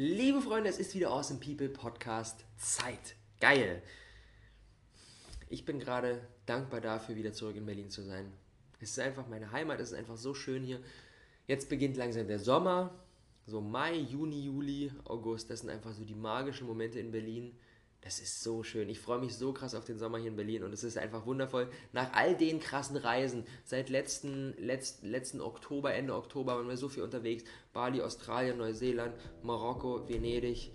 Liebe Freunde, es ist wieder Awesome People Podcast Zeit. Geil. Ich bin gerade dankbar dafür, wieder zurück in Berlin zu sein. Es ist einfach meine Heimat, es ist einfach so schön hier. Jetzt beginnt langsam der Sommer. So Mai, Juni, Juli, August, das sind einfach so die magischen Momente in Berlin. Das ist so schön. Ich freue mich so krass auf den Sommer hier in Berlin und es ist einfach wundervoll. Nach all den krassen Reisen, seit letzten, letzt, letzten Oktober, Ende Oktober waren wir so viel unterwegs. Bali, Australien, Neuseeland, Marokko, Venedig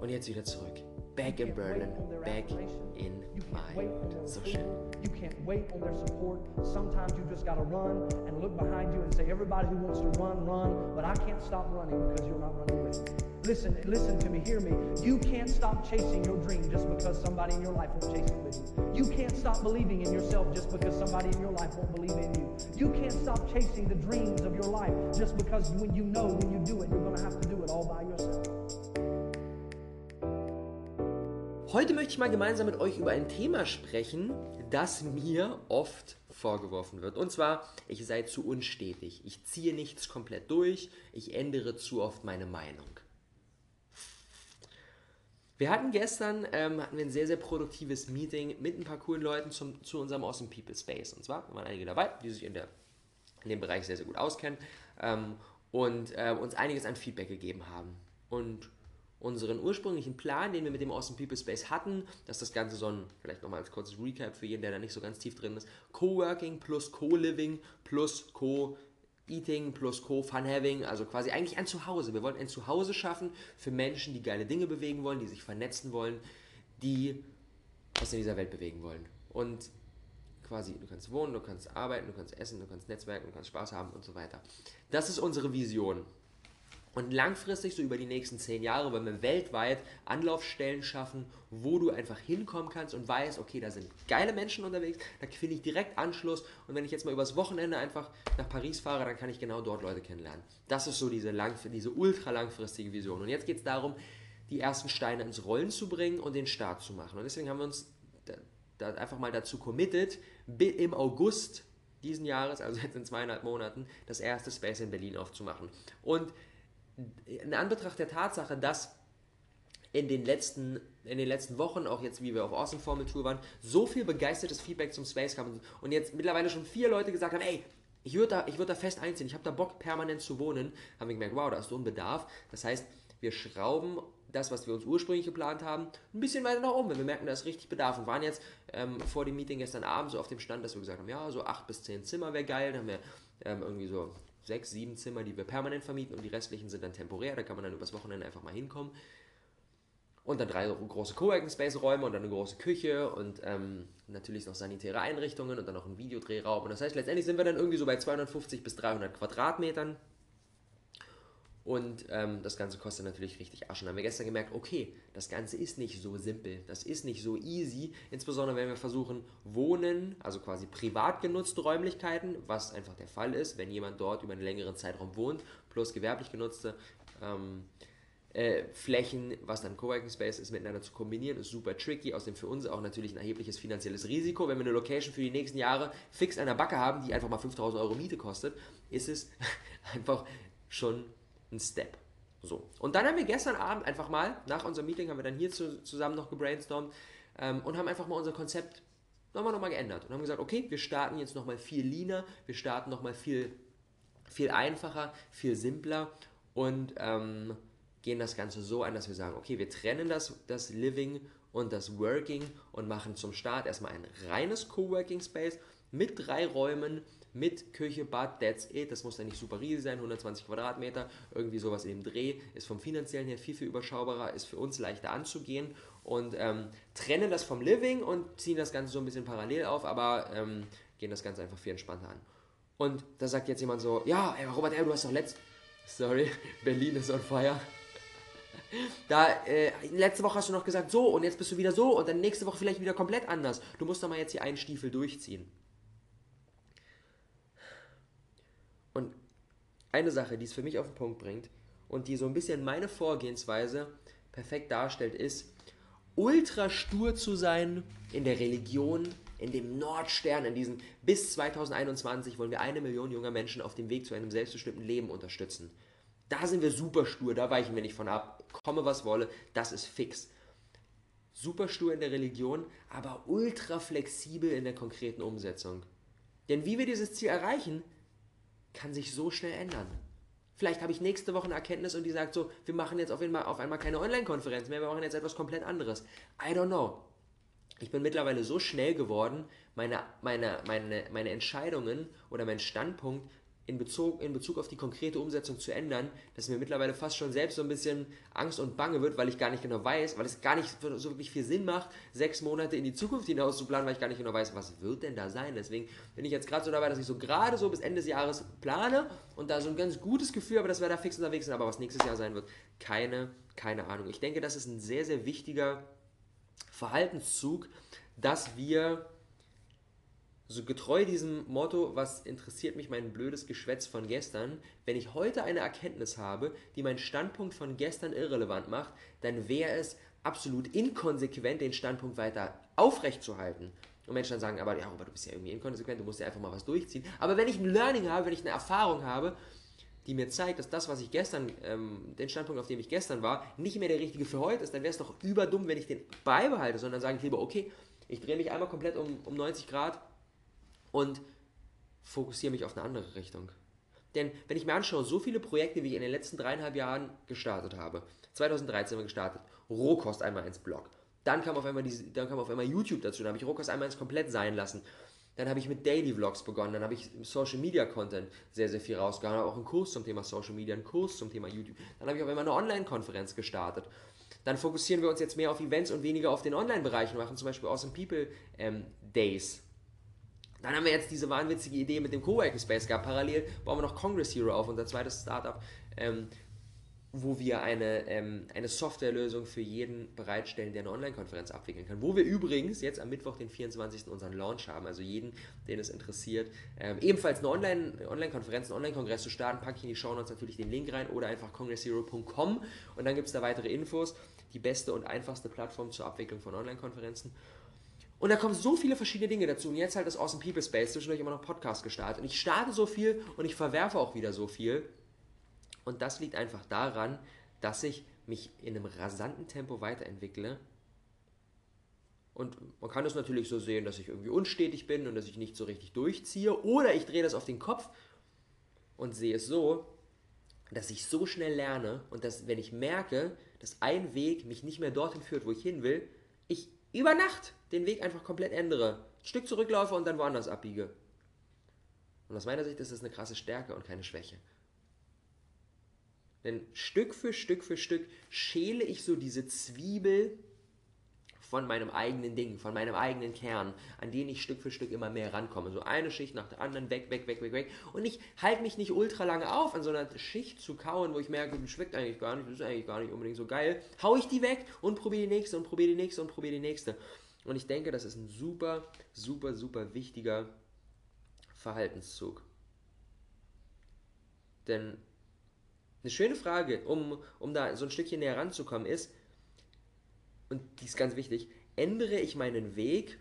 und jetzt wieder zurück. Back in Berlin, back in my. So schön. You can't wait on their support. Sometimes you just gotta run and look behind you and say, everybody who wants to run, run. But I can't stop running because you're not running with me. Listen, listen to me, hear me. You can't stop chasing your dream just because somebody in your life won't chase it with you. You can't stop believing in yourself just because somebody in your life won't believe in you. You can't stop chasing the dreams of your life just because when you know when you do it, you're gonna have to do it all by yourself. Heute möchte ich mal gemeinsam mit euch über ein Thema sprechen, das mir oft vorgeworfen wird. Und zwar, ich sei zu unstetig. Ich ziehe nichts komplett durch. Ich ändere zu oft meine Meinung. Wir hatten gestern ähm, hatten wir ein sehr, sehr produktives Meeting mit ein paar coolen Leuten zum, zu unserem Awesome People Space. Und zwar waren einige dabei, die sich in, der, in dem Bereich sehr, sehr gut auskennen ähm, und äh, uns einiges an Feedback gegeben haben. Und unseren ursprünglichen Plan, den wir mit dem Awesome People Space hatten, dass das Ganze so ein, vielleicht nochmal als kurzes Recap für jeden, der da nicht so ganz tief drin ist, Coworking plus Co-Living plus Co- Eating plus Co, Fun Having, also quasi eigentlich ein Zuhause. Wir wollen ein Zuhause schaffen für Menschen, die geile Dinge bewegen wollen, die sich vernetzen wollen, die was in dieser Welt bewegen wollen. Und quasi, du kannst wohnen, du kannst arbeiten, du kannst essen, du kannst netzwerken, du kannst Spaß haben und so weiter. Das ist unsere Vision. Und langfristig, so über die nächsten zehn Jahre, wollen wir weltweit Anlaufstellen schaffen, wo du einfach hinkommen kannst und weißt, okay, da sind geile Menschen unterwegs, da finde ich direkt Anschluss und wenn ich jetzt mal übers Wochenende einfach nach Paris fahre, dann kann ich genau dort Leute kennenlernen. Das ist so diese, lang, diese ultra langfristige Vision. Und jetzt geht es darum, die ersten Steine ins Rollen zu bringen und den Start zu machen. Und deswegen haben wir uns da, da einfach mal dazu committed, im August diesen Jahres, also jetzt in zweieinhalb Monaten, das erste Space in Berlin aufzumachen. Und in Anbetracht der Tatsache, dass in den letzten, in den letzten Wochen, auch jetzt wie wir auf Awesome Formel Tour waren, so viel begeistertes Feedback zum Space kam und jetzt mittlerweile schon vier Leute gesagt haben, ey, ich würde da, würd da fest einziehen, ich habe da Bock permanent zu wohnen, haben wir gemerkt, wow, da ist so ein Bedarf. Das heißt, wir schrauben das, was wir uns ursprünglich geplant haben, ein bisschen weiter nach oben, wenn wir merken, da ist richtig Bedarf. Und waren jetzt ähm, vor dem Meeting gestern Abend so auf dem Stand, dass wir gesagt haben, ja, so acht bis zehn Zimmer wäre geil. Dann haben wir ähm, irgendwie so sechs, sieben Zimmer, die wir permanent vermieten und die restlichen sind dann temporär. Da kann man dann übers Wochenende einfach mal hinkommen. Und dann drei große Coworking Space Räume und dann eine große Küche und ähm, natürlich noch sanitäre Einrichtungen und dann noch ein Videodrehraum. Und das heißt, letztendlich sind wir dann irgendwie so bei 250 bis 300 Quadratmetern. Und ähm, das Ganze kostet natürlich richtig Aschen. Da haben wir gestern gemerkt, okay, das Ganze ist nicht so simpel, das ist nicht so easy. Insbesondere wenn wir versuchen, Wohnen, also quasi privat genutzte Räumlichkeiten, was einfach der Fall ist, wenn jemand dort über einen längeren Zeitraum wohnt, plus gewerblich genutzte ähm, äh, Flächen, was dann Coworking Space ist, miteinander zu kombinieren, ist super tricky. Außerdem für uns auch natürlich ein erhebliches finanzielles Risiko. Wenn wir eine Location für die nächsten Jahre fix an der Backe haben, die einfach mal 5000 Euro Miete kostet, ist es einfach schon ein Step. So. Und dann haben wir gestern Abend einfach mal, nach unserem Meeting, haben wir dann hier zu, zusammen noch gebrainstormt ähm, und haben einfach mal unser Konzept nochmal nochmal geändert und haben gesagt, okay, wir starten jetzt nochmal viel leaner, wir starten nochmal viel, viel einfacher, viel simpler und ähm, gehen das Ganze so an, dass wir sagen, okay, wir trennen das, das Living und das Working und machen zum Start erstmal ein reines Coworking Space mit drei Räumen, mit Küche, Bad, that's it. Das muss dann nicht super riesig sein, 120 Quadratmeter, irgendwie sowas dem Dreh. Ist vom finanziellen her viel, viel überschaubarer, ist für uns leichter anzugehen und ähm, trennen das vom Living und ziehen das Ganze so ein bisschen parallel auf, aber ähm, gehen das Ganze einfach viel entspannter an. Und da sagt jetzt jemand so, ja, ey, Robert, ey, du hast doch letzt... Sorry, Berlin ist on fire. Da, äh, letzte Woche hast du noch gesagt so und jetzt bist du wieder so und dann nächste Woche vielleicht wieder komplett anders. Du musst doch mal jetzt hier einen Stiefel durchziehen. Und eine Sache, die es für mich auf den Punkt bringt und die so ein bisschen meine Vorgehensweise perfekt darstellt, ist, ultra stur zu sein in der Religion, in dem Nordstern, in diesem bis 2021 wollen wir eine Million junger Menschen auf dem Weg zu einem selbstbestimmten Leben unterstützen. Da sind wir super stur, da weichen wir nicht von ab. Komme was wolle, das ist fix. Super stur in der Religion, aber ultra flexibel in der konkreten Umsetzung. Denn wie wir dieses Ziel erreichen, kann sich so schnell ändern. Vielleicht habe ich nächste Woche eine Erkenntnis und die sagt so, wir machen jetzt auf einmal, auf einmal keine Online-Konferenz mehr, wir machen jetzt etwas komplett anderes. I don't know. Ich bin mittlerweile so schnell geworden, meine, meine, meine, meine Entscheidungen oder mein Standpunkt in Bezug, in Bezug auf die konkrete Umsetzung zu ändern, dass mir mittlerweile fast schon selbst so ein bisschen Angst und Bange wird, weil ich gar nicht genau weiß, weil es gar nicht so wirklich viel Sinn macht, sechs Monate in die Zukunft hinaus zu planen, weil ich gar nicht genau weiß, was wird denn da sein. Deswegen bin ich jetzt gerade so dabei, dass ich so gerade so bis Ende des Jahres plane und da so ein ganz gutes Gefühl habe, dass wir da fix unterwegs sind, aber was nächstes Jahr sein wird, keine, keine Ahnung. Ich denke, das ist ein sehr, sehr wichtiger Verhaltenszug, dass wir so getreu diesem Motto, was interessiert mich mein blödes Geschwätz von gestern, wenn ich heute eine Erkenntnis habe, die meinen Standpunkt von gestern irrelevant macht, dann wäre es absolut inkonsequent, den Standpunkt weiter aufrechtzuerhalten. Und Menschen dann sagen, aber ja, aber du bist ja irgendwie inkonsequent, du musst ja einfach mal was durchziehen. Aber wenn ich ein Learning habe, wenn ich eine Erfahrung habe, die mir zeigt, dass das, was ich gestern, ähm, den Standpunkt, auf dem ich gestern war, nicht mehr der richtige für heute ist, dann wäre es doch überdumm, wenn ich den beibehalte, sondern sage ich lieber, okay, ich drehe mich einmal komplett um, um 90 Grad und fokussiere mich auf eine andere Richtung. Denn wenn ich mir anschaue, so viele Projekte, wie ich in den letzten dreieinhalb Jahren gestartet habe, 2013 haben wir gestartet, Rohkost einmal ins Blog, dann kam auf einmal, diese, dann kam auf einmal YouTube dazu, dann habe ich Rohkost einmal ins komplett sein lassen. Dann habe ich mit Daily Vlogs begonnen, dann habe ich Social Media Content sehr, sehr viel rausgehauen, auch einen Kurs zum Thema Social Media, einen Kurs zum Thema YouTube. Dann habe ich auf einmal eine Online-Konferenz gestartet. Dann fokussieren wir uns jetzt mehr auf Events und weniger auf den Online-Bereich und machen zum Beispiel Awesome People ähm, Days dann haben wir jetzt diese wahnwitzige Idee mit dem Coworking Space gehabt. Parallel bauen wir noch Congress Hero auf, unser zweites Startup, ähm, wo wir eine, ähm, eine Softwarelösung für jeden bereitstellen, der eine Online-Konferenz abwickeln kann. Wo wir übrigens jetzt am Mittwoch, den 24. unseren Launch haben. Also jeden, den es interessiert, ähm, ebenfalls eine Online-Konferenz, einen Online-Kongress zu starten, packe ich in die Show Notes natürlich den Link rein oder einfach congresshero.com und dann gibt es da weitere Infos. Die beste und einfachste Plattform zur Abwicklung von Online-Konferenzen. Und da kommen so viele verschiedene Dinge dazu. Und jetzt halt das Awesome People Space, zwischendurch immer noch Podcast gestartet. Und ich starte so viel und ich verwerfe auch wieder so viel. Und das liegt einfach daran, dass ich mich in einem rasanten Tempo weiterentwickle. Und man kann es natürlich so sehen, dass ich irgendwie unstetig bin und dass ich nicht so richtig durchziehe. Oder ich drehe das auf den Kopf und sehe es so, dass ich so schnell lerne und dass, wenn ich merke, dass ein Weg mich nicht mehr dorthin führt, wo ich hin will, ich über Nacht den Weg einfach komplett ändere, ein Stück zurücklaufe und dann woanders abbiege. Und aus meiner Sicht ist das eine krasse Stärke und keine Schwäche. Denn Stück für Stück für Stück schäle ich so diese Zwiebel von meinem eigenen Ding, von meinem eigenen Kern, an den ich Stück für Stück immer mehr rankomme. So eine Schicht nach der anderen, weg, weg, weg, weg, weg. Und ich halte mich nicht ultra lange auf, an so einer Schicht zu kauen, wo ich merke, das schmeckt eigentlich gar nicht, das ist eigentlich gar nicht unbedingt so geil. Hau ich die weg und probiere die nächste und probiere die nächste und probiere die nächste. Und ich denke, das ist ein super, super, super wichtiger Verhaltenszug. Denn eine schöne Frage, um, um da so ein Stückchen näher ranzukommen, ist, und die ist ganz wichtig, ändere ich meinen Weg,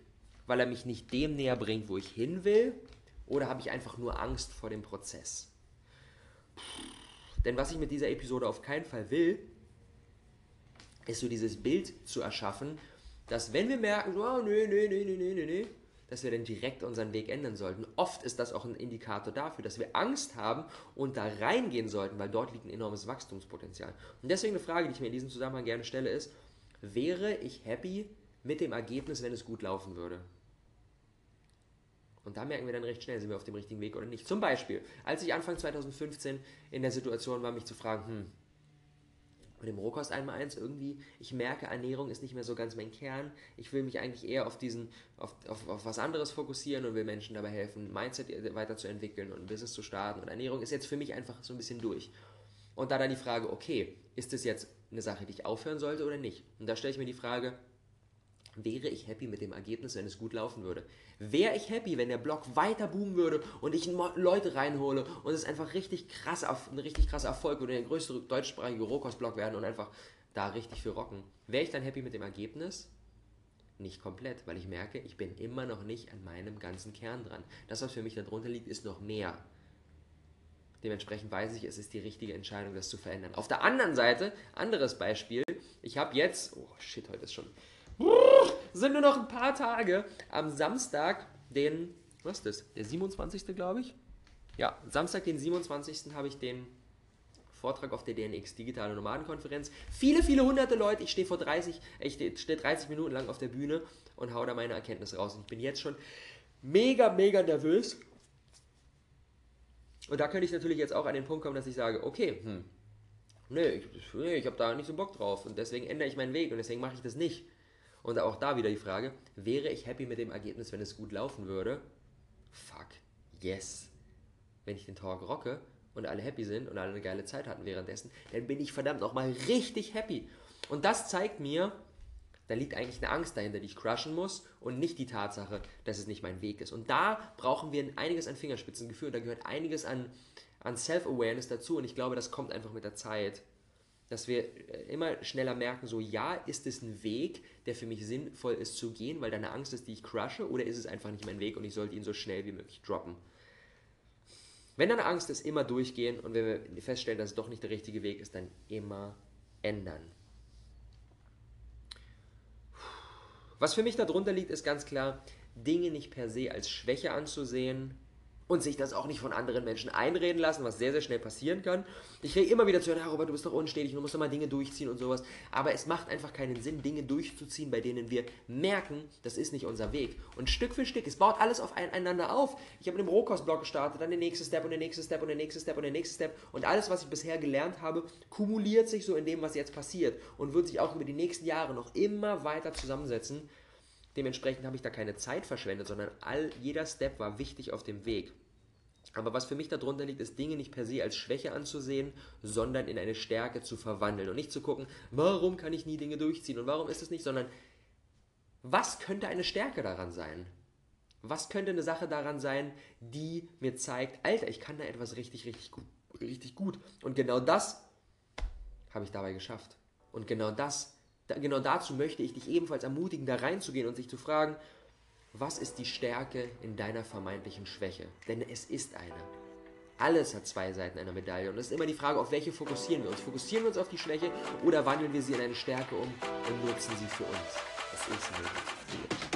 weil er mich nicht dem näher bringt, wo ich hin will, oder habe ich einfach nur Angst vor dem Prozess? Denn was ich mit dieser Episode auf keinen Fall will, ist so dieses Bild zu erschaffen, dass wenn wir merken, oh, nee, nee, nee, nee, nee, nee, dass wir dann direkt unseren Weg ändern sollten. Oft ist das auch ein Indikator dafür, dass wir Angst haben und da reingehen sollten, weil dort liegt ein enormes Wachstumspotenzial. Und deswegen eine Frage, die ich mir in diesem Zusammenhang gerne stelle, ist, wäre ich happy mit dem Ergebnis, wenn es gut laufen würde? Und da merken wir dann recht schnell, sind wir auf dem richtigen Weg oder nicht. Zum Beispiel, als ich Anfang 2015 in der Situation war, mich zu fragen, hm, und im Rohkost einmal eins irgendwie, ich merke, Ernährung ist nicht mehr so ganz mein Kern. Ich will mich eigentlich eher auf diesen, auf, auf, auf was anderes fokussieren und will Menschen dabei helfen, Mindset weiterzuentwickeln und ein Business zu starten. Und Ernährung ist jetzt für mich einfach so ein bisschen durch. Und da dann die Frage, okay, ist das jetzt eine Sache, die ich aufhören sollte oder nicht? Und da stelle ich mir die Frage, wäre ich happy mit dem Ergebnis, wenn es gut laufen würde? Wäre ich happy, wenn der Blog weiter boomen würde und ich Leute reinhole und es einfach richtig krass, ein richtig krasser Erfolg oder der größte deutschsprachige Rohkost-Blog werden und einfach da richtig viel rocken? Wäre ich dann happy mit dem Ergebnis? Nicht komplett, weil ich merke, ich bin immer noch nicht an meinem ganzen Kern dran. Das, was für mich darunter liegt, ist noch mehr. Dementsprechend weiß ich, es ist die richtige Entscheidung, das zu verändern. Auf der anderen Seite, anderes Beispiel, ich habe jetzt, oh shit, heute ist schon, sind nur noch ein paar Tage, am Samstag, den, was ist das, der 27. glaube ich? Ja, Samstag, den 27. habe ich den Vortrag auf der DNX Digitale Nomadenkonferenz. Viele, viele hunderte Leute. Ich stehe vor 30, ich stehe 30 Minuten lang auf der Bühne und haue da meine Erkenntnisse raus. Und ich bin jetzt schon mega, mega nervös. Und da könnte ich natürlich jetzt auch an den Punkt kommen, dass ich sage, okay, hm, nee, ich, nee, ich habe da nicht so Bock drauf und deswegen ändere ich meinen Weg und deswegen mache ich das nicht. Und auch da wieder die Frage, wäre ich happy mit dem Ergebnis, wenn es gut laufen würde? Fuck, yes. Wenn ich den Talk rocke, und alle happy sind und alle eine geile Zeit hatten währenddessen, dann bin ich verdammt nochmal richtig happy. Und das zeigt mir, da liegt eigentlich eine Angst dahinter, die ich crushen muss und nicht die Tatsache, dass es nicht mein Weg ist. Und da brauchen wir einiges an Fingerspitzengefühl, da gehört einiges an, an Self-Awareness dazu und ich glaube, das kommt einfach mit der Zeit, dass wir äh, immer schneller merken, so ja, ist es ein Weg, der für mich sinnvoll ist zu gehen, weil da eine Angst ist, die ich crushe, oder ist es einfach nicht mein Weg und ich sollte ihn so schnell wie möglich droppen. Wenn dann Angst ist, immer durchgehen und wenn wir feststellen, dass es doch nicht der richtige Weg ist, dann immer ändern. Was für mich darunter liegt, ist ganz klar, Dinge nicht per se als Schwäche anzusehen, und sich das auch nicht von anderen Menschen einreden lassen, was sehr, sehr schnell passieren kann. Ich kriege immer wieder zu hören, ja, Robert, du bist doch unstetig du musst doch mal Dinge durchziehen und sowas. Aber es macht einfach keinen Sinn, Dinge durchzuziehen, bei denen wir merken, das ist nicht unser Weg. Und Stück für Stück, es baut alles aufeinander auf. Ich habe mit dem Rohkostblock gestartet, dann der nächste Step und der nächste Step und der nächste Step und der nächste Step. Und alles, was ich bisher gelernt habe, kumuliert sich so in dem, was jetzt passiert und wird sich auch über die nächsten Jahre noch immer weiter zusammensetzen. Dementsprechend habe ich da keine Zeit verschwendet, sondern all, jeder Step war wichtig auf dem Weg. Aber was für mich darunter liegt, ist Dinge nicht per se als Schwäche anzusehen, sondern in eine Stärke zu verwandeln und nicht zu gucken, warum kann ich nie Dinge durchziehen und warum ist es nicht, sondern was könnte eine Stärke daran sein? Was könnte eine Sache daran sein, die mir zeigt, Alter, ich kann da etwas richtig, richtig gut, richtig gut. Und genau das habe ich dabei geschafft. Und genau das, genau dazu möchte ich dich ebenfalls ermutigen, da reinzugehen und sich zu fragen, was ist die Stärke in deiner vermeintlichen Schwäche? Denn es ist eine. Alles hat zwei Seiten einer Medaille und es ist immer die Frage, auf welche fokussieren wir uns. Fokussieren wir uns auf die Schwäche oder wandeln wir sie in eine Stärke um und nutzen sie für uns? Es ist möglich.